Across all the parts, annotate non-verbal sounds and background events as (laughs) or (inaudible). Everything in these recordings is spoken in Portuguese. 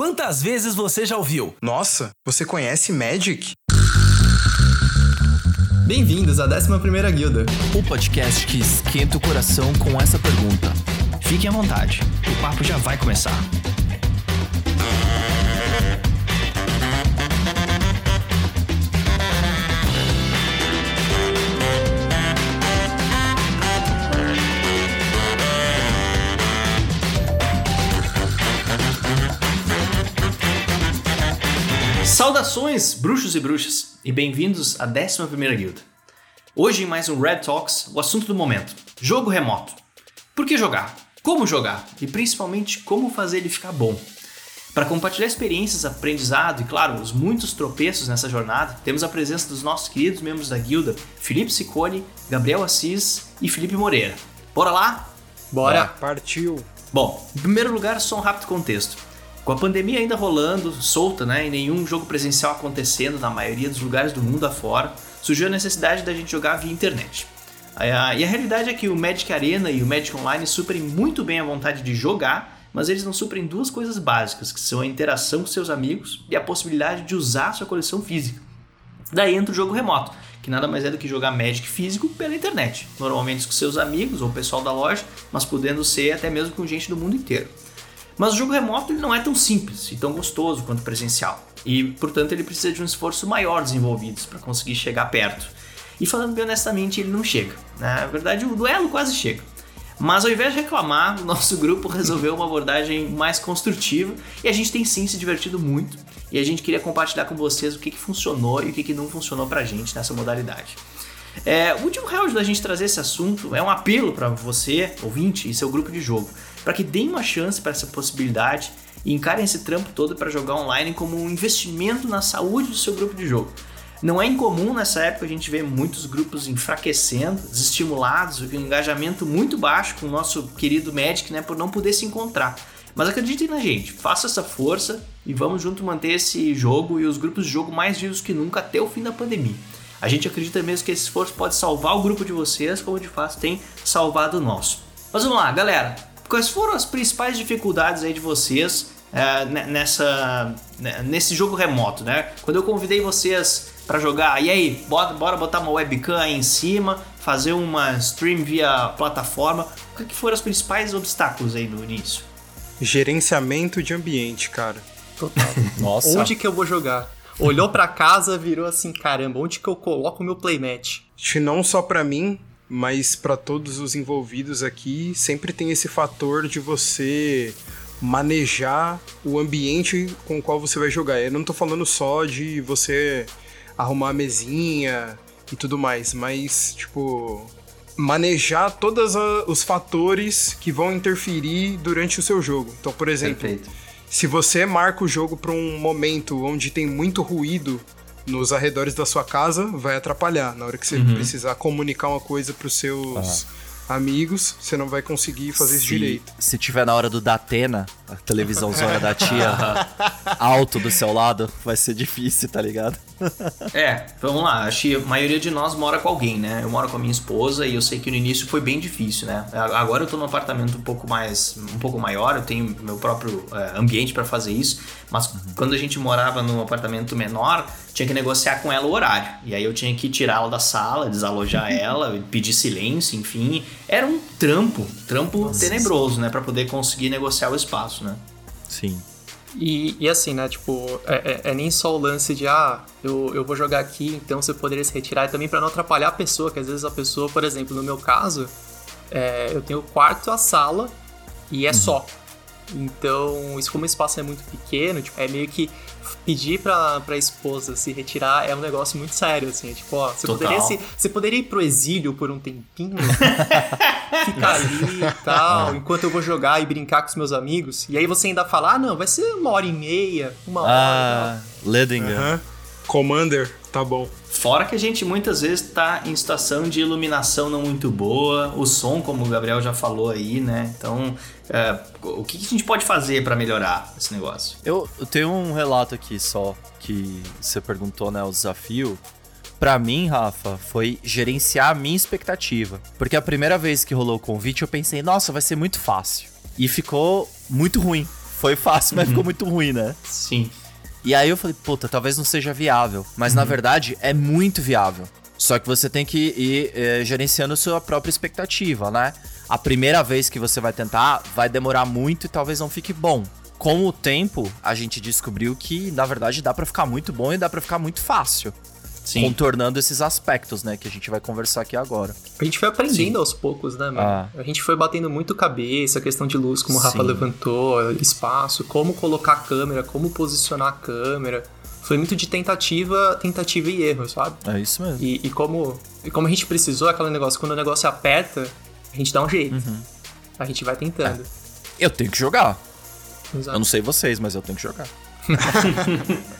Quantas vezes você já ouviu? Nossa, você conhece Magic? Bem-vindos à 11ª Guilda. O podcast que esquenta o coração com essa pergunta. Fiquem à vontade, o papo já vai começar. Saudações, bruxos e bruxas, e bem-vindos à 11ª Guilda. Hoje, em mais um Red Talks, o assunto do momento, jogo remoto. Por que jogar? Como jogar? E principalmente, como fazer ele ficar bom? Para compartilhar experiências, aprendizado e, claro, os muitos tropeços nessa jornada, temos a presença dos nossos queridos membros da guilda, Felipe Sicone, Gabriel Assis e Felipe Moreira. Bora lá? Bora! Partiu! Bom, em primeiro lugar, só um rápido contexto. Com a pandemia ainda rolando, solta, né, e nenhum jogo presencial acontecendo na maioria dos lugares do mundo afora, surgiu a necessidade da gente jogar via internet. E a realidade é que o Magic Arena e o Magic Online suprem muito bem a vontade de jogar, mas eles não suprem duas coisas básicas, que são a interação com seus amigos e a possibilidade de usar sua coleção física. Daí entra o jogo remoto, que nada mais é do que jogar Magic físico pela internet, normalmente com seus amigos ou pessoal da loja, mas podendo ser até mesmo com gente do mundo inteiro. Mas o jogo remoto ele não é tão simples e tão gostoso quanto presencial. E, portanto, ele precisa de um esforço maior desenvolvido para conseguir chegar perto. E falando bem honestamente, ele não chega. Né? Na verdade, o duelo quase chega. Mas ao invés de reclamar, o nosso grupo (laughs) resolveu uma abordagem mais construtiva e a gente tem sim se divertido muito. E a gente queria compartilhar com vocês o que, que funcionou e o que, que não funcionou pra gente nessa modalidade. É, o último round da gente trazer esse assunto é um apelo para você, ouvinte, e seu grupo de jogo para que deem uma chance para essa possibilidade e encarem esse trampo todo para jogar online como um investimento na saúde do seu grupo de jogo. Não é incomum nessa época a gente ver muitos grupos enfraquecendo, desestimulados, um engajamento muito baixo com o nosso querido Magic, né, por não poder se encontrar. Mas acreditem na gente, faça essa força e vamos junto manter esse jogo e os grupos de jogo mais vivos que nunca até o fim da pandemia. A gente acredita mesmo que esse esforço pode salvar o grupo de vocês, como de fato tem salvado o nosso. Mas vamos lá, galera. Quais foram as principais dificuldades aí de vocês é, nessa, nesse jogo remoto, né? Quando eu convidei vocês para jogar, e aí, bora, bora botar uma webcam aí em cima, fazer uma stream via plataforma. O que foram os principais obstáculos aí no início? Gerenciamento de ambiente, cara. Total. (laughs) Nossa. Onde que eu vou jogar? Olhou para casa, virou assim, caramba, onde que eu coloco o meu playmat? Não só para mim, mas para todos os envolvidos aqui, sempre tem esse fator de você manejar o ambiente com o qual você vai jogar. Eu não tô falando só de você arrumar a mesinha e tudo mais, mas tipo manejar todos os fatores que vão interferir durante o seu jogo. Então, por exemplo, Perfeito. se você marca o jogo para um momento onde tem muito ruído nos arredores da sua casa vai atrapalhar. Na hora que você uhum. precisar comunicar uma coisa para os seus amigos, você não vai conseguir fazer se, isso direito. Se tiver na hora do Datena, a televisãozona da tia (laughs) alto do seu lado, vai ser difícil, tá ligado? é, vamos lá. Acho que a maioria de nós mora com alguém, né? Eu moro com a minha esposa e eu sei que no início foi bem difícil, né? Agora eu tô num apartamento um pouco mais, um pouco maior, eu tenho meu próprio é, ambiente para fazer isso, mas uhum. quando a gente morava num apartamento menor, tinha que negociar com ela o horário. E aí eu tinha que tirá-la da sala, desalojar (laughs) ela, pedir silêncio, enfim. Era um trampo, trampo Nossa. tenebroso, né? para poder conseguir negociar o espaço, né? Sim. E, e assim, né, tipo, é, é, é, nem só o lance de, ah, eu, eu vou jogar aqui, então você poderia se retirar, e também para não atrapalhar a pessoa, que às vezes a pessoa, por exemplo, no meu caso, é, eu tenho o quarto, a sala, e é uhum. só. Então, isso como o espaço é muito pequeno, tipo, é meio que pedir pra, pra esposa se retirar é um negócio muito sério, assim. É tipo, ó, você poderia, se, você poderia ir pro exílio por um tempinho, (laughs) ficar ali e tal, enquanto eu vou jogar e brincar com os meus amigos. E aí você ainda fala, ah, não, vai ser uma hora e meia, uma hora. Ah, Ledinger. Uhum. Commander, tá bom. Fora que a gente muitas vezes está em situação de iluminação não muito boa, o som, como o Gabriel já falou aí, né? Então, é, o que a gente pode fazer para melhorar esse negócio? Eu, eu, tenho um relato aqui só que você perguntou, né? O desafio. Para mim, Rafa, foi gerenciar a minha expectativa. Porque a primeira vez que rolou o convite, eu pensei, nossa, vai ser muito fácil. E ficou muito ruim foi fácil, mas ficou muito ruim, né? Sim. E aí eu falei, puta, talvez não seja viável. Mas na verdade é muito viável. Só que você tem que ir eh, gerenciando sua própria expectativa, né? A primeira vez que você vai tentar vai demorar muito e talvez não fique bom. Com o tempo, a gente descobriu que na verdade dá pra ficar muito bom e dá pra ficar muito fácil. Sim. Contornando esses aspectos, né? Que a gente vai conversar aqui agora. A gente foi aprendendo aos poucos, né, mano? Ah. A gente foi batendo muito cabeça, questão de luz, como o Rafa Sim. levantou, espaço, como colocar a câmera, como posicionar a câmera. Foi muito de tentativa, tentativa e erro, sabe? É isso mesmo. E, e como, e como a gente precisou, aquele negócio, quando o negócio aperta, a gente dá um jeito. Uhum. A gente vai tentando. Eu tenho que jogar. Exato. Eu não sei vocês, mas eu tenho que jogar. (laughs)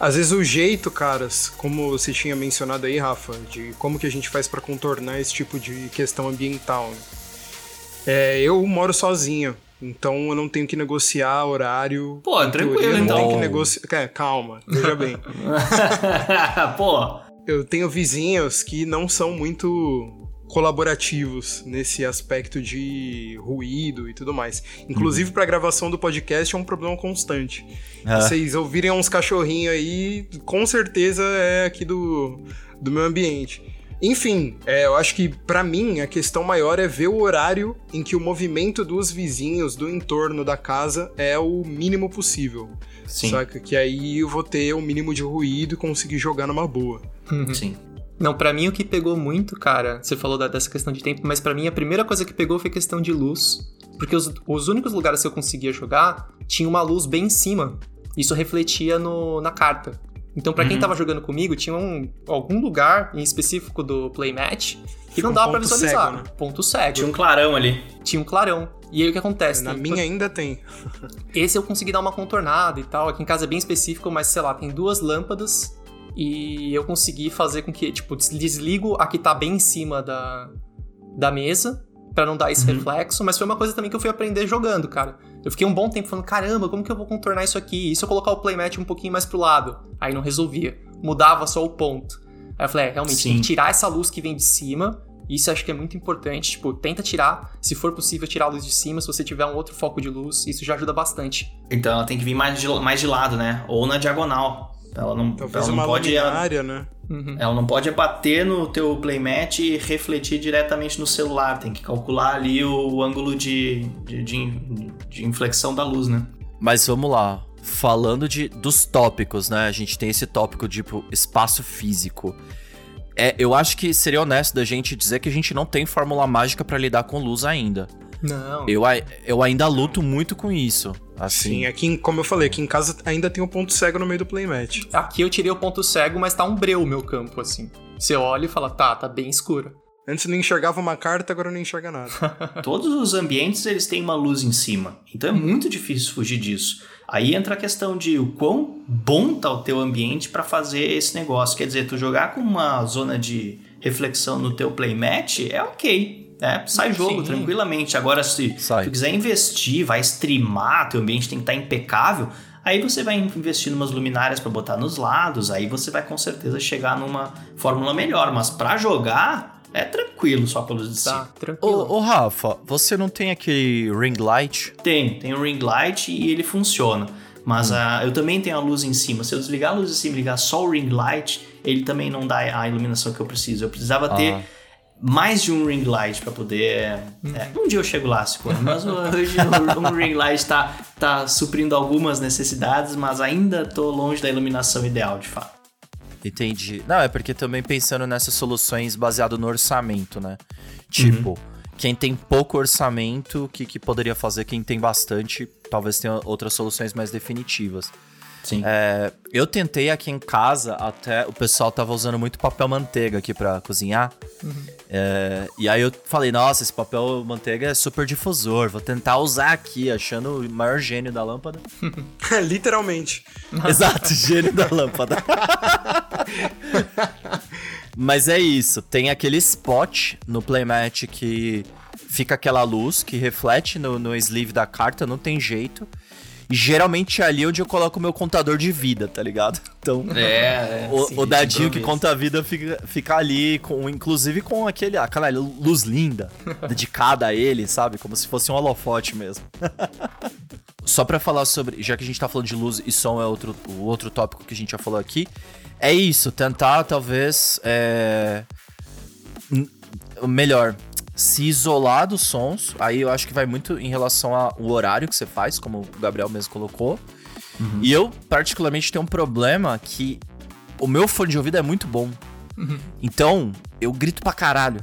Às vezes o jeito, caras, como você tinha mencionado aí, Rafa, de como que a gente faz pra contornar esse tipo de questão ambiental. né? É, eu moro sozinho, então eu não tenho que negociar horário. Pô, tranquilo, teoria, eu não então. tenho que negociar. É, calma, veja bem. (laughs) Pô, Eu tenho vizinhos que não são muito colaborativos nesse aspecto de ruído e tudo mais. Inclusive pra gravação do podcast é um problema constante. Ah. Vocês ouvirem uns cachorrinhos aí, com certeza é aqui do, do meu ambiente. Enfim, é, eu acho que pra mim a questão maior é ver o horário em que o movimento dos vizinhos do entorno da casa é o mínimo possível. sim, Saca? Que aí eu vou ter o mínimo de ruído e conseguir jogar numa boa. sim. Não, pra mim o que pegou muito, cara, você falou da- dessa questão de tempo, mas pra mim a primeira coisa que pegou foi questão de luz. Porque os, os únicos lugares que eu conseguia jogar tinha uma luz bem em cima. Isso refletia no, na carta. Então, pra quem Uhum. tava jogando comigo, tinha um, algum lugar em específico do playmatch que não Um dava pra ponto visualizar. cego, né? Ponto cego. Tinha um clarão ali. Tinha um clarão. E aí o que acontece? Na Tem- minha ainda tem. esse eu consegui dar uma contornada e tal. Aqui em casa é bem específico, mas sei lá, tem duas lâmpadas e eu consegui fazer com que, tipo, des- desligo a que tá bem em cima da, da mesa pra não dar esse Uhum. reflexo, mas foi uma coisa também que eu fui aprender jogando, cara. Eu fiquei um bom tempo falando, caramba, como que eu vou contornar isso aqui? E se eu colocar o playmat um pouquinho mais pro lado? Aí não resolvia. Mudava só o ponto. Aí eu falei, é, realmente, tem que tirar essa luz que vem de cima. Isso eu acho que é muito importante. Tipo, tenta tirar. Se for possível, tirar a luz de cima. Se você tiver um outro foco de luz, isso já ajuda bastante. Então ela tem que vir mais de, mais de lado, né? Ou na diagonal. Ela não, Talvez ela não pode. Ela, luminária, né? Uhum. ela não pode bater no teu playmat e refletir diretamente no celular. Tem que calcular ali o, o ângulo de, de, de, de inflexão da luz, né? Mas vamos lá. Falando de, dos tópicos, né? A gente tem esse tópico tipo espaço físico. É, eu acho que seria honesto da gente dizer que a gente não tem fórmula mágica pra lidar com luz ainda. Não. Eu, eu ainda luto muito com isso. Sim, Assim, aqui, em- como eu falei, aqui em casa ainda tem um ponto cego no meio do playmat. Aqui eu tirei o ponto cego, mas tá um breu o meu campo, assim. Você olha e fala, tá, tá bem escuro. Antes não enxergava uma carta, agora não enxerga nada. (laughs) Todos os ambientes eles têm uma luz em cima. Então é muito difícil fugir disso. Aí entra a questão de o quão bom tá o teu ambiente para fazer esse negócio. Quer dizer, tu jogar com uma zona de reflexão no teu playmat é ok. Né? sai jogo Sim. tranquilamente. Agora, se Sai. tu quiser investir, vai streamar, teu ambiente tem que estar impecável. Aí você vai investir em umas luminárias para botar nos lados. Aí você vai com certeza chegar numa fórmula melhor. Mas para jogar é tranquilo só luz de cima. Tá, tranquilo. Ô, ô, Rafa, você não tem aquele ring light? Tem, tem o ring light e ele funciona. Mas ah, eu também tenho a luz em cima. Se eu desligar a luz em cima e ligar só o ring light, ele também não dá a iluminação que eu preciso. Eu precisava ter Ah. Mais de um ring light para poder. é, um dia eu chego lá, se for. Mas (laughs) hoje um ring light tá, tá suprindo algumas necessidades, mas ainda tô longe da iluminação ideal, de fato. Entendi. Não, é porque também pensando nessas soluções baseado no orçamento, né? Tipo, quem tem pouco orçamento, o que, que poderia fazer? Quem tem bastante, talvez tenha outras soluções mais definitivas. Sim. É, eu tentei aqui em casa, até o pessoal tava usando muito papel manteiga aqui pra cozinhar. É, e aí eu falei, nossa, esse papel manteiga é super difusor, vou tentar usar aqui, achando o maior gênio da lâmpada. (laughs) Literalmente. (laughs) Exato, gênio da lâmpada. (laughs) Mas é isso, tem aquele spot no playmat que fica aquela luz que reflete no, no sleeve da carta, não tem jeito. E geralmente é ali onde eu coloco o meu contador de vida, tá ligado? (laughs) Então, É, o, sim, o dadinho que conta a vida fica, fica ali, com, inclusive com aquele, aquela luz linda, (laughs) dedicada a ele, sabe? Como se fosse um holofote mesmo. (laughs) só para falar sobre, já que a gente tá falando de luz e som é outro, o outro tópico que a gente já falou aqui, é isso, tentar talvez é, melhor se isolar dos sons. Aí eu acho que vai muito em relação ao horário que você faz, como o Gabriel mesmo colocou. Uhum. E eu particularmente tenho um problema que o meu fone de ouvido é muito bom. Uhum. Então, eu grito pra caralho.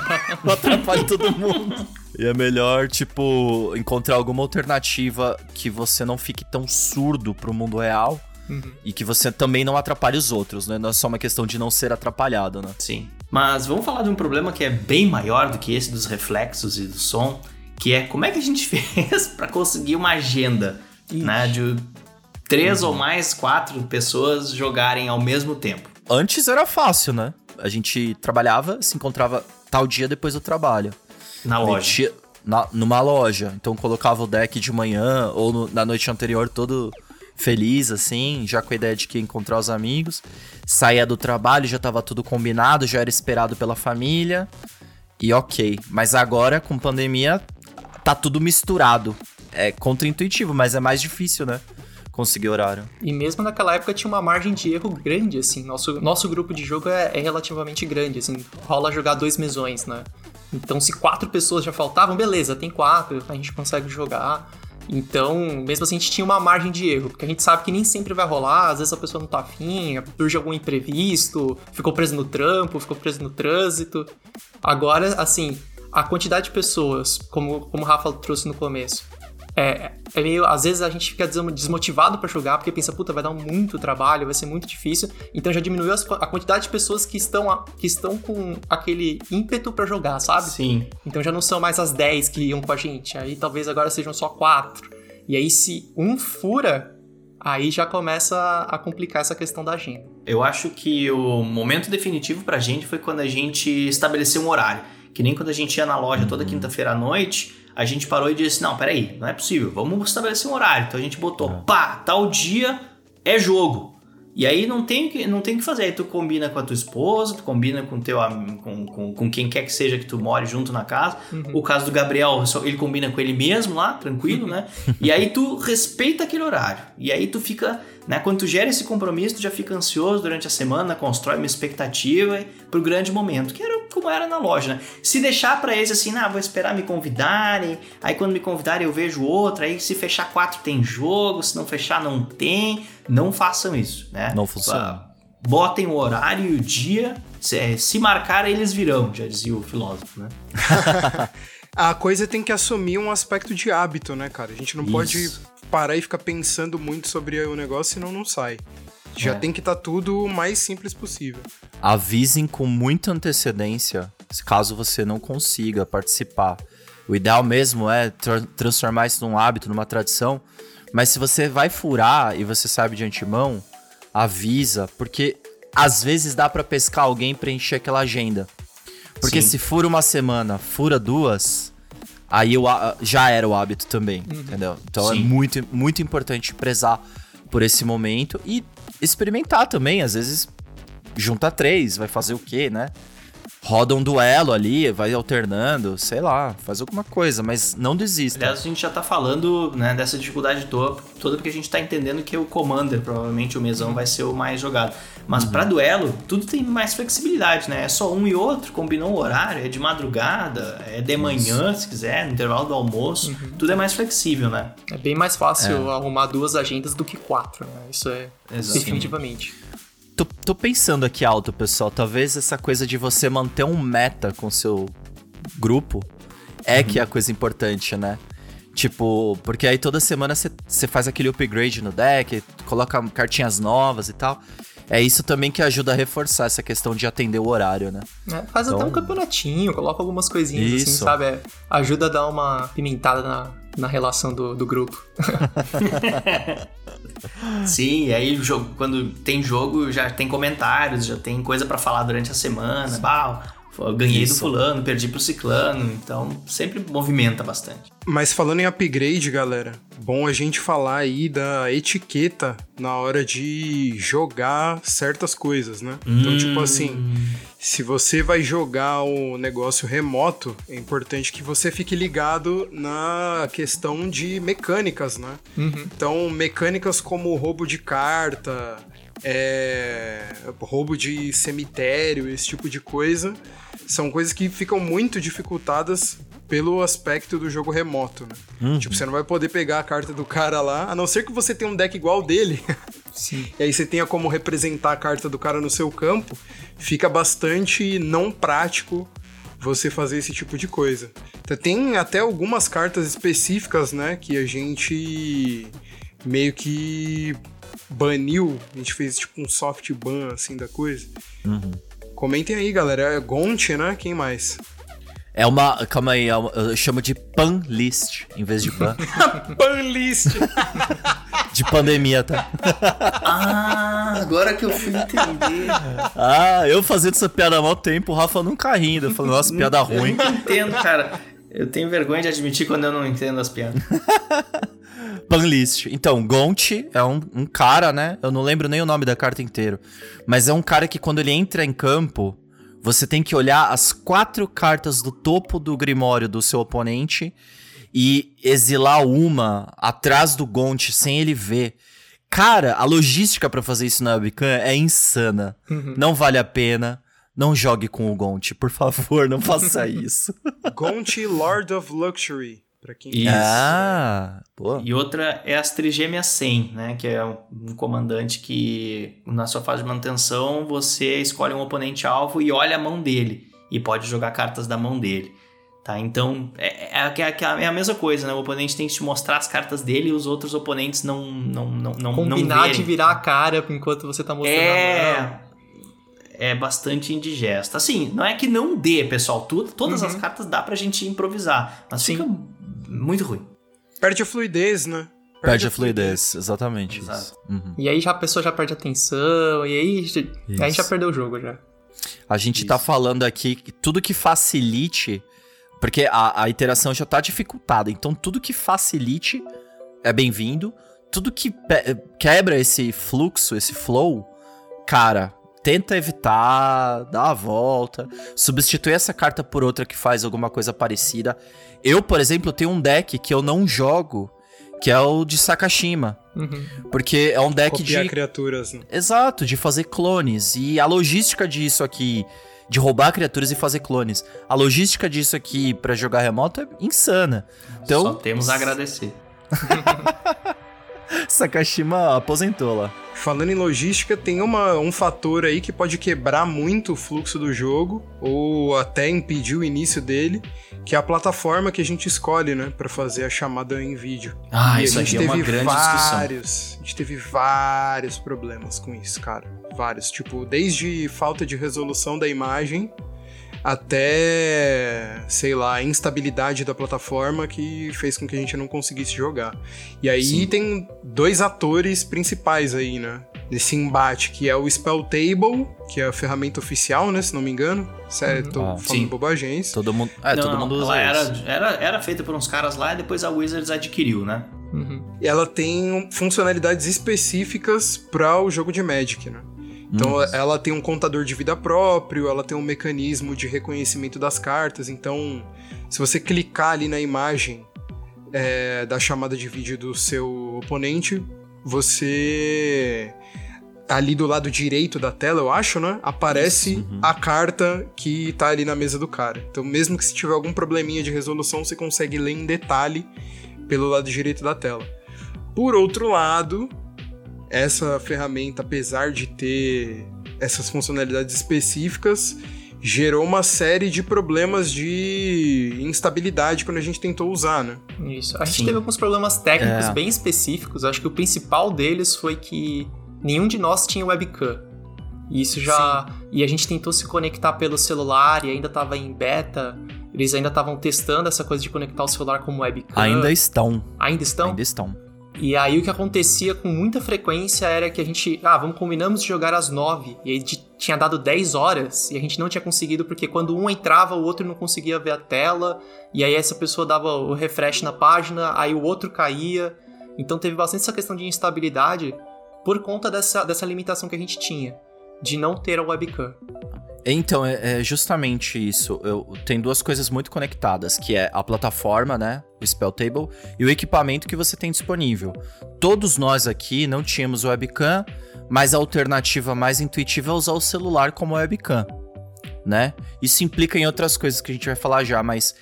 (laughs) eu atrapalho todo mundo. E é melhor, tipo, encontrar alguma alternativa que você não fique tão surdo pro mundo real. Uhum. E que você também não atrapalhe os outros, né? Não é só uma questão de não ser atrapalhado, né? Sim. Mas vamos falar de um problema que é bem maior do que esse dos reflexos e do som, que é como é que a gente (laughs) fez para conseguir uma agenda, Ixi. né? De três uhum. ou mais quatro pessoas jogarem ao mesmo tempo. Antes era fácil, né? A gente trabalhava, se encontrava tal dia depois do trabalho. Na loja. Na, numa loja. Então colocava o deck de manhã ou no, na noite anterior todo feliz, assim, já com a ideia de que ia encontrar os amigos. Saía do trabalho, já tava tudo combinado, já era esperado pela família. E ok. Mas agora, com pandemia, tá tudo misturado. É contra-intuitivo, mas é mais difícil, né? conseguir horário. E mesmo naquela época tinha uma margem de erro grande, assim. Nosso, nosso grupo de jogo é, é relativamente grande, assim. Rola jogar dois mesões, né? Então, se quatro pessoas já faltavam, beleza, tem quatro, a gente consegue jogar. Então, mesmo assim, a gente tinha uma margem de erro, porque a gente sabe que nem sempre vai rolar, às vezes a pessoa não tá afim, surge algum imprevisto, ficou preso no trampo, ficou preso no trânsito. Agora, assim, a quantidade de pessoas, como, como o Rafa trouxe no começo, é, é meio. Às vezes a gente fica desmotivado para jogar porque pensa, puta, vai dar muito trabalho, vai ser muito difícil. Então já diminuiu a quantidade de pessoas que estão, que estão com aquele ímpeto para jogar, sabe? Sim. Então já não são mais as 10 que iam com a gente. Aí talvez agora sejam só 4. E aí, se um fura, aí já começa a complicar essa questão da agenda. Eu acho que o momento definitivo pra gente foi quando a gente estabeleceu um horário. Que nem quando a gente ia na loja toda quinta-feira à noite, a gente parou e disse: não, peraí, não é possível, vamos estabelecer um horário. Então a gente botou, é. pá, tal dia é jogo. E aí não tem que não tem que fazer. Aí tu combina com a tua esposa, tu combina com teu com, com, com quem quer que seja que tu more junto na casa. Uhum. O caso do Gabriel, ele combina com ele mesmo lá, tranquilo, (laughs) né? e aí tu respeita aquele horário. E aí tu fica, né, quando tu gera esse compromisso, tu já fica ansioso durante a semana, constrói uma expectativa pro grande momento, que era como era na loja, né? Se deixar para eles assim, ah, vou esperar me convidarem, aí quando me convidarem eu vejo outra, aí se fechar quatro tem jogo, se não fechar não tem não façam isso, né? Não funciona. Botem o horário e o dia. Se, é, se marcar, eles virão, já dizia o filósofo, né? (laughs) a coisa tem que assumir um aspecto de hábito, né, cara? A gente não isso. pode parar e ficar pensando muito sobre o negócio, senão não sai. Já é. tem que estar tá tudo o mais simples possível. Avisem com muita antecedência, caso você não consiga participar. O ideal mesmo é tra transformar isso num hábito, numa tradição, mas se você vai furar e você sabe de antemão, avisa, porque às vezes dá para pescar alguém preencher aquela agenda. Porque Sim. se fura uma semana, fura duas, aí eu, já era o hábito também, uhum. entendeu? Então é Sim. é muito, muito importante prezar por esse momento e experimentar também. Às vezes junta três, vai fazer o quê, né? Roda um duelo ali, vai alternando, sei lá, faz alguma coisa, mas não desista. Aliás, a gente já tá falando né, dessa dificuldade toda, toda porque a gente tá entendendo que o Commander, provavelmente o mesão, vai ser o mais jogado. Mas uhum. para duelo, tudo tem mais flexibilidade, né? É só um e outro, combinou o horário, é de madrugada, é de manhã, Isso. se quiser, no intervalo do almoço, uhum. tudo é mais flexível, né? É bem mais fácil é. arrumar duas agendas do que quatro, né? Isso é Exatamente. definitivamente tô, tô pensando aqui alto, pessoal. Talvez essa coisa de você manter um meta com seu grupo é uhum. que é a coisa importante, né? Tipo, porque aí toda semana você faz aquele upgrade no deck, coloca cartinhas novas e tal. É isso também que ajuda a reforçar essa questão de atender o horário, né? É, faz então... até um campeonatinho, coloca algumas coisinhas assim, isso. assim, sabe? É, ajuda a dar uma pimentada na, na relação do, do grupo. (laughs) (laughs) Sim, aí jogo, quando tem jogo, já tem comentários, já tem coisa para falar durante a semana. Bah, ganhei Isso. do fulano, perdi pro ciclano, então sempre movimenta bastante. Mas falando em upgrade, galera, bom a gente falar aí da etiqueta na hora de jogar certas coisas, né? Então, tipo hum. assim, se você vai jogar o negócio remoto, é importante que você fique ligado na questão de mecânicas, né? Uhum. Então, mecânicas como roubo de carta, é, roubo de cemitério, esse tipo de coisa, são coisas que ficam muito dificultadas pelo aspecto do jogo remoto, né? Tipo, você não vai poder pegar a carta do cara lá, a não ser que você tenha um deck igual dele. (laughs) Sim. e aí você tenha como representar a carta do cara no seu campo, fica bastante não prático você fazer esse tipo de coisa. Então, tem até algumas cartas específicas, né, que a gente meio que baniu, a gente fez tipo um soft ban assim da coisa. Comentem aí, galera. É Gont, né? Quem mais? É uma. Calma aí, é eu chamo de pan list em vez de (laughs) pan. Banlist! (laughs) de pandemia, tá? Ah, agora que eu fui entender. Ah, eu fazendo essa piada há mó tempo, o Rafa nunca rindo. Eu falo, nossa, piada ruim. Eu não entendo, cara. Eu tenho vergonha de admitir quando eu não entendo as piadas. (laughs) Panlist. Então, Gont é um, um cara, né? Eu não lembro nem o nome da carta inteiro. Mas é um cara que quando ele entra em campo, você tem que olhar as quatro cartas do topo do grimório do seu oponente e exilar uma atrás do Gont sem ele ver. Cara, a logística pra fazer isso na webcam é insana. Não vale a pena. Não jogue com o Gont, por favor, não faça (laughs) isso. Gont Lord of Luxury. Pra quem Isso. Ah, pô. E outra é as Trigêmeas 100, né? Que é um comandante que, na sua fase de manutenção, você escolhe um oponente alvo e olha a mão dele. E pode jogar cartas da mão dele. Tá? Então, é, é, é- é a mesma coisa, né? O oponente tem que te mostrar as cartas dele e os outros oponentes não, não, não, não, não Combinar verem. de virar a cara enquanto você tá mostrando a mão. É. É bastante indigesto. Assim, não é que não dê, pessoal. Tudo, todas as cartas dá pra gente improvisar. Mas Sim. fica muito ruim. Perde a fluidez, né? Perde a fluidez, exatamente Exato. isso. Uhum. E aí já a pessoa já perde a atenção, e aí já- a gente já perdeu o jogo já. A gente tá falando aqui que tudo que facilite, porque a, a interação já tá dificultada, então tudo que facilite é bem-vindo. Tudo que quebra esse fluxo, esse flow, cara, tenta evitar, dá a volta, substitui essa carta por outra que faz alguma coisa parecida. Eu, por exemplo, tenho um deck que eu não jogo, que é o de Sakashima. Uhum. Porque é um deck Copiar de criaturas. Né? Exato, de fazer clones. E a logística disso aqui, de roubar criaturas e fazer clones, a logística disso aqui pra jogar remoto é insana. Então, Só temos a agradecer. (laughs) Sakashima aposentou lá. Falando em logística, tem uma, um fator aí que pode quebrar muito o fluxo do jogo, ou até impedir o início dele, que é a plataforma que a gente escolhe, né, Pra fazer a chamada em vídeo. Ah, E isso a gente aqui é uma teve grande discussão. vários, a gente teve vários problemas com isso, cara. Vários, tipo, desde falta de resolução da imagem até, sei lá, a instabilidade da plataforma que fez com que a gente não conseguisse jogar. E aí Sim. tem dois atores principais aí, né? Nesse embate, que é o Spell Table, que é a ferramenta oficial, né? Se não me engano. Sério, tô Ah, falando sim. bobagens. Todo mundo, é, Não, todo não, mundo usa ela era, era, era feita por uns caras lá e depois a Wizards adquiriu, né? Uhum. ela tem funcionalidades específicas para o jogo de Magic, né? Então ela tem um contador de vida próprio, ela tem um mecanismo de reconhecimento das cartas. Então, se você clicar ali na imagem é, da chamada de vídeo do seu oponente, você ali do lado direito da tela, eu acho, né? Aparece a carta que tá ali na mesa do cara. Então, mesmo que se tiver algum probleminha de resolução, você consegue ler em detalhe pelo lado direito da tela. Por outro lado, essa ferramenta, apesar de ter essas funcionalidades específicas, gerou uma série de problemas de instabilidade quando a gente tentou usar, né? Isso. A gente Sim. teve alguns problemas técnicos É. bem específicos. Acho que o principal deles foi que nenhum de nós tinha webcam. E isso já. E a gente tentou se conectar pelo celular e ainda tava em beta. Eles ainda estavam testando essa coisa de conectar o celular como webcam. Ainda estão. Ainda estão? Ainda estão. E aí o que acontecia com muita frequência era que a gente, ah, vamos combinamos de jogar às 9, e aí tinha dado 10 horas, e a gente não tinha conseguido porque quando um entrava, o outro não conseguia ver a tela, e aí essa pessoa dava o refresh na página, aí o outro caía. Então teve bastante essa questão de instabilidade por conta dessa, dessa limitação que a gente tinha de não ter a webcam. Então, é, é justamente isso. Eu, tem duas coisas muito conectadas, que é a plataforma, né? O Spell Table, e o equipamento que você tem disponível. Todos nós aqui não tínhamos webcam, mas a alternativa mais intuitiva é usar o celular como webcam, né? Isso implica em outras coisas que a gente vai falar já, mas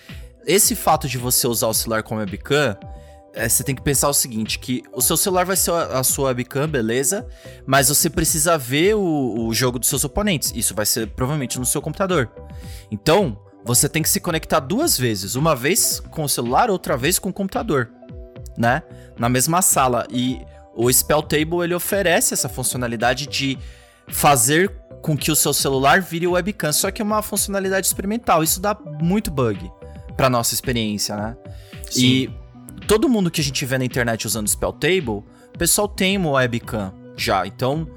esse fato de você usar o celular como webcam é, você tem que pensar o seguinte, que o seu celular vai ser a sua webcam, beleza? Mas você precisa ver o, o jogo dos seus oponentes. Isso vai ser provavelmente no seu computador. Então, você tem que se conectar duas vezes. Uma vez com o celular, outra vez com o computador, né? Na mesma sala. E o Spell Table, ele oferece essa funcionalidade de fazer com que o seu celular vire webcam. Só que é uma funcionalidade experimental. Isso dá muito bug pra nossa experiência, né? Sim. E todo mundo que a gente vê na internet usando Spell Table, o pessoal tem uma webcam já. Então,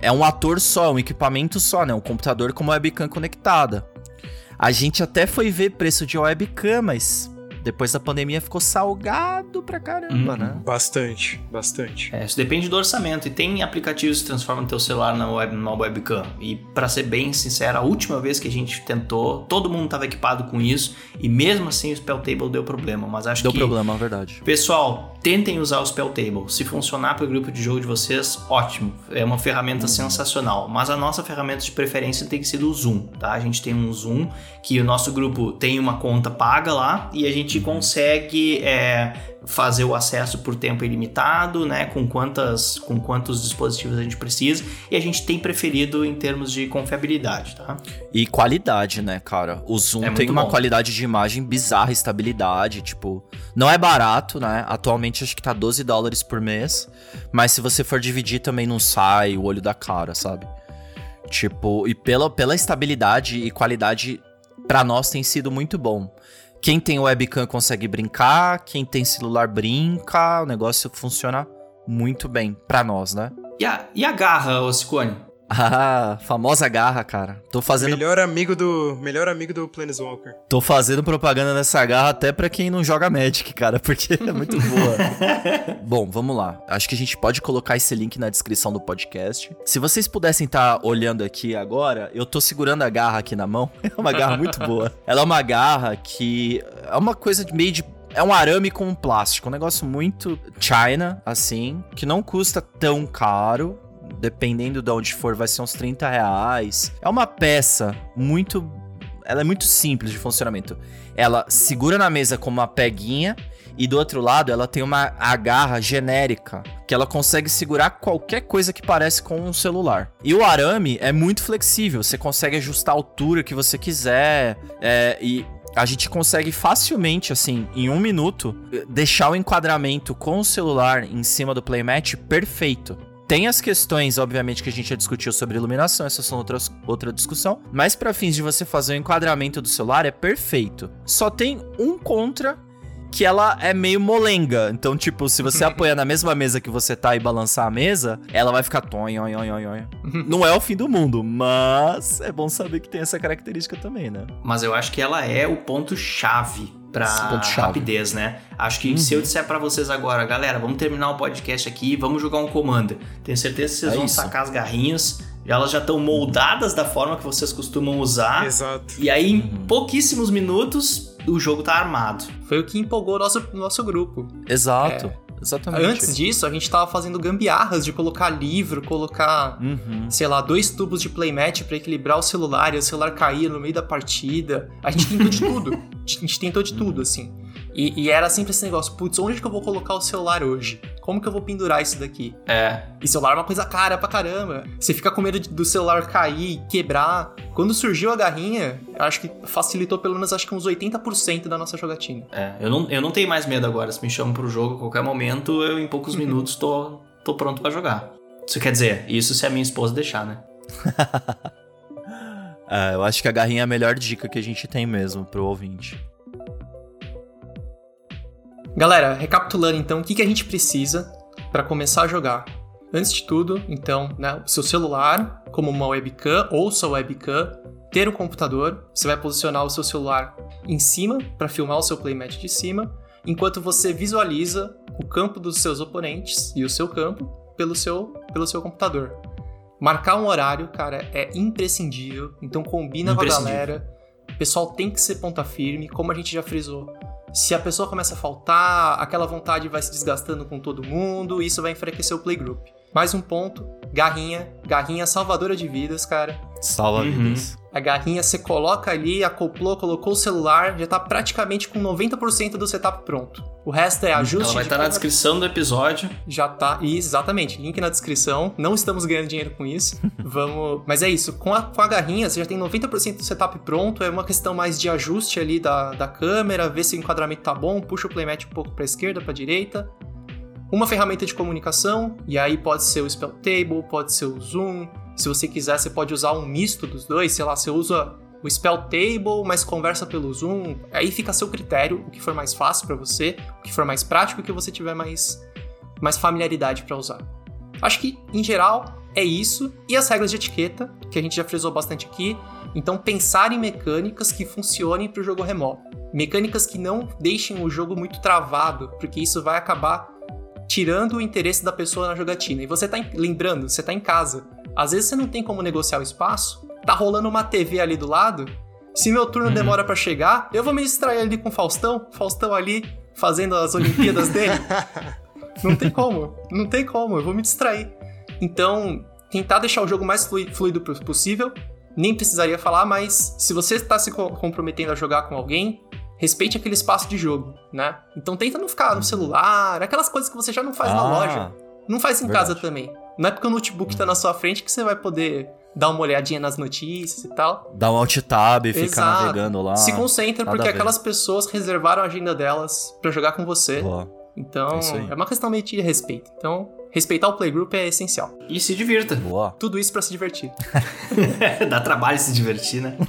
é um ator só, é um equipamento só, né? Um computador com uma webcam conectada. A gente até foi ver preço de webcam, mas depois da pandemia ficou salgado pra caramba, uhum. né? Bastante, bastante. É, isso depende do orçamento. E tem aplicativos que transformam teu celular na web, numa webcam. E para ser bem sincero, a última vez que a gente tentou, todo mundo estava equipado com isso. E mesmo assim o Spell Table deu problema. Mas acho deu que. Deu problema, é verdade. Pessoal, tentem usar o Spell Table. Se funcionar para o grupo de jogo de vocês, ótimo. É uma ferramenta uhum. sensacional. Mas a nossa ferramenta de preferência tem que ser o Zoom, tá? A gente tem um Zoom que o nosso grupo tem uma conta paga lá e a gente consegue é, fazer o acesso por tempo ilimitado, né? Com quantas, com quantos dispositivos a gente precisa e a gente tem preferido em termos de confiabilidade, tá? E qualidade, né, cara? O Zoom é tem uma bom. qualidade de imagem bizarra, estabilidade, tipo, não é barato, né? Atualmente acho que tá 12 dólares por mês, mas se você for dividir também não sai o olho da cara, sabe? Tipo, e pela, pela estabilidade e qualidade para nós tem sido muito bom. Quem tem webcam consegue brincar, quem tem celular brinca, o negócio funciona muito bem para nós, né? E a, e a garra, Oscone? (laughs) Ah, famosa garra, cara. Tô fazendo. Melhor amigo do. Melhor amigo do Planeswalker. Tô fazendo propaganda nessa garra até pra quem não joga Magic, cara, (laughs) porque é muito boa. (laughs) Bom, vamos lá. Acho que a gente pode colocar esse link na descrição do podcast. Se vocês pudessem estar tá olhando aqui agora, eu tô segurando a garra aqui na mão. É uma garra muito boa. Ela é uma garra que. É uma coisa de meio de é um arame com plástico, um negócio muito China, assim, que não custa tão caro, dependendo de onde for, vai ser uns 30 reais. É uma peça muito. Ela é muito simples de funcionamento. Ela segura na mesa com uma peguinha e do outro lado ela tem uma agarra genérica que ela consegue segurar qualquer coisa que parece com um celular. E o arame é muito flexível, você consegue ajustar a altura que você quiser é, e a gente consegue facilmente, assim, em um minuto, deixar o enquadramento com o celular em cima do playmat perfeito. Tem as questões, obviamente, que a gente já discutiu sobre iluminação, essas são outras, outra discussão. Mas para fins de você fazer o enquadramento do celular é perfeito. Só tem um contra que ela é meio molenga. Então, tipo, se você (laughs) apoiar na mesma mesa que você tá e balançar a mesa, ela vai ficar tonho, tonho, tonho, (laughs) Não é o fim do mundo, mas é bom saber que tem essa característica também, né? Mas eu acho que ela é o ponto chave para rapidez, né? Acho que uhum. se eu disser para vocês agora, galera, vamos terminar o podcast aqui, vamos jogar um comando. Tenho certeza que vocês é vão isso. sacar as garrinhas. Elas já estão moldadas da forma que vocês costumam usar. Exato. E aí, em pouquíssimos minutos, o jogo tá armado. Foi o que empolgou o nosso, nosso grupo. Exato. É. Exatamente. Antes disso, a gente tava fazendo gambiarras de colocar livro, colocar, uhum. sei lá, dois tubos de playmat para equilibrar o celular e o celular cair no meio da partida. A gente tentou de tudo. (laughs) A gente tentou de tudo, assim. E, e, era sempre esse negócio, putz, onde que eu vou colocar o celular hoje? Como que eu vou pendurar isso daqui? É. E celular é uma coisa cara pra caramba. Você fica com medo do celular cair, quebrar. Quando surgiu a garrinha, acho que facilitou pelo menos acho que uns 80% da nossa jogatina. É, eu não, eu não tenho mais medo agora. Se me chamam pro jogo a qualquer momento, eu em poucos (laughs) minutos tô, tô pronto para jogar. Isso quer dizer, isso se a minha esposa deixar, né? (laughs) é, eu acho que a garrinha é a melhor dica que a gente tem mesmo pro ouvinte. Galera, recapitulando então, o que, que a gente precisa para começar a jogar? Antes de tudo, então, né, o seu celular como uma webcam ou sua webcam, ter um computador, você vai posicionar o seu celular em cima para filmar o seu playmat de cima, enquanto você visualiza o campo dos seus oponentes e o seu campo pelo seu, pelo seu computador. Marcar um horário, cara, é imprescindível. Então combina com a galera. O pessoal tem que ser ponta firme, como a gente já frisou. Se a pessoa começa a faltar, aquela vontade vai se desgastando com todo mundo, e isso vai enfraquecer o playgroup. Mais um ponto, garrinha, garrinha salvadora de vidas, cara. Salva uhum. vidas. A garrinha você coloca ali, acoplou, colocou o celular, já tá praticamente com 90% do setup pronto. O resto é ajuste. Ela vai estar tá na descrição do episódio. Já tá, exatamente, link na descrição. Não estamos ganhando dinheiro com isso. (laughs) Vamos. Mas é isso, com a, com a garrinha você já tem 90% do setup pronto. É uma questão mais de ajuste ali da, da câmera, ver se o enquadramento tá bom, puxa o playmat um pouco pra esquerda, pra direita uma ferramenta de comunicação, e aí pode ser o Spell Table, pode ser o Zoom. Se você quiser, você pode usar um misto dos dois, sei lá, você usa o Spell Table, mas conversa pelo Zoom. Aí fica a seu critério, o que for mais fácil para você, o que for mais prático, o que você tiver mais, mais familiaridade para usar. Acho que, em geral, é isso. E as regras de etiqueta, que a gente já frisou bastante aqui. Então, pensar em mecânicas que funcionem para o jogo remoto. Mecânicas que não deixem o jogo muito travado, porque isso vai acabar tirando o interesse da pessoa na jogatina. E você tá em, lembrando, você tá em casa. Às vezes você não tem como negociar o espaço, tá rolando uma TV ali do lado. Se meu turno uhum. demora para chegar, eu vou me distrair ali com o Faustão, Faustão ali fazendo as Olimpíadas dele. (laughs) Não tem como, não tem como, eu vou me distrair. Então, tentar deixar o jogo mais fluido possível, nem precisaria falar, mas se você está se comprometendo a jogar com alguém, respeite aquele espaço de jogo, né? Então tenta não ficar no celular, aquelas coisas que você já não faz ah, na loja. Não faz em verdade. casa também. Não é porque o notebook hum. tá na sua frente que você vai poder dar uma olhadinha nas notícias e tal. Dar um alt tab e ficar navegando lá. Se concentra Nada porque aquelas pessoas reservaram a agenda delas para jogar com você. Boa. Então, é, é, uma questão meio de respeito. Então, respeitar o playgroup é essencial. E se divirta. Boa. Tudo isso para se divertir. (laughs) Dá trabalho se divertir, né? (laughs)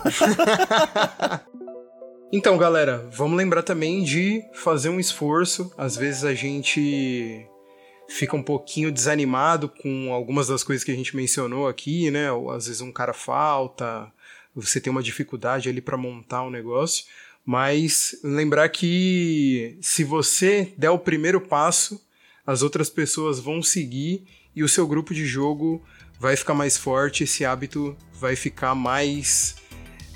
Então, galera, vamos lembrar também de fazer um esforço. Às vezes a gente fica um pouquinho desanimado com algumas das coisas que a gente mencionou aqui, né? Ou às vezes um cara falta, você tem uma dificuldade ali para montar um negócio. Mas lembrar que se você der o primeiro passo, as outras pessoas vão seguir e o seu grupo de jogo vai ficar mais forte, esse hábito vai ficar mais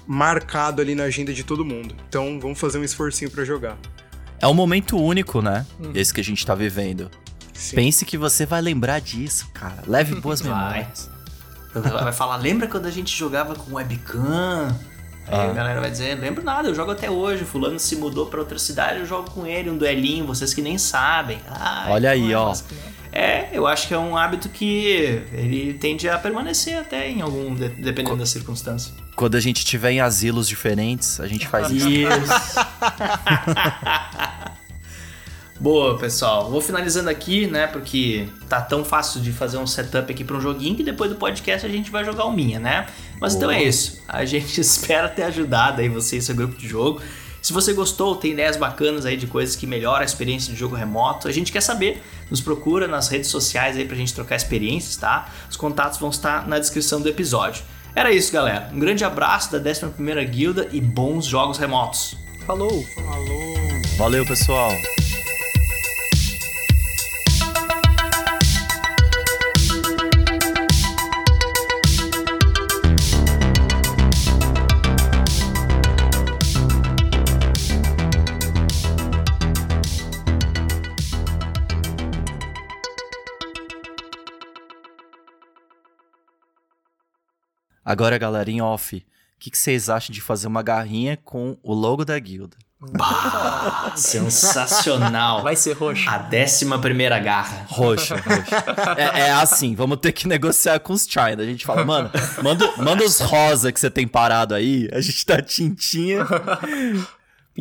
marcado ali na agenda de todo mundo. Então vamos fazer um esforcinho para jogar. É um momento único, né? Uhum. Esse que a gente tá vivendo. Sim. Pense que você vai lembrar disso, cara. Leve boas (laughs) memórias. Vai falar, lembra quando a gente jogava com webcam? Aí ah. a galera vai dizer, lembro nada, eu jogo até hoje. Fulano se mudou para outra cidade, eu jogo com ele, um duelinho, vocês que nem sabem. Ai, Olha aí, ó. É, eu acho que é um hábito que ele tende a permanecer até em algum, dependendo Co da circunstância. Quando a gente tiver em asilos diferentes, a gente faz isso. Isso. (laughs) (laughs) Boa, pessoal. Vou finalizando aqui, né? Porque tá tão fácil de fazer um setup aqui para um joguinho que depois do podcast a gente vai jogar o minha, né? Mas Boa. então é isso. A gente (laughs) espera ter ajudado aí você e seu grupo de jogo. Se você gostou, tem ideias bacanas aí de coisas que melhoram a experiência de jogo remoto, a gente quer saber. Nos procura nas redes sociais aí pra gente trocar experiências, tá? Os contatos vão estar na descrição do episódio. Era isso, galera. Um grande abraço da 11ª Guilda e bons jogos remotos. Falou! Falou! Valeu, pessoal! Agora, galera, em off, o que, que, vocês acham de fazer uma garrinha com o logo da guilda? Bah, (laughs) sensacional. Vai ser roxo. A décima primeira garra. Roxa, roxa. É, é, assim, vamos ter que negociar com os China. A gente fala, mano, manda, manda os rosa que você tem parado aí. A gente dá tintinha,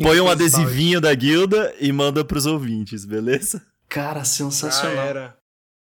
põe um adesivinho da guilda e manda pros ouvintes, beleza? Cara, sensacional.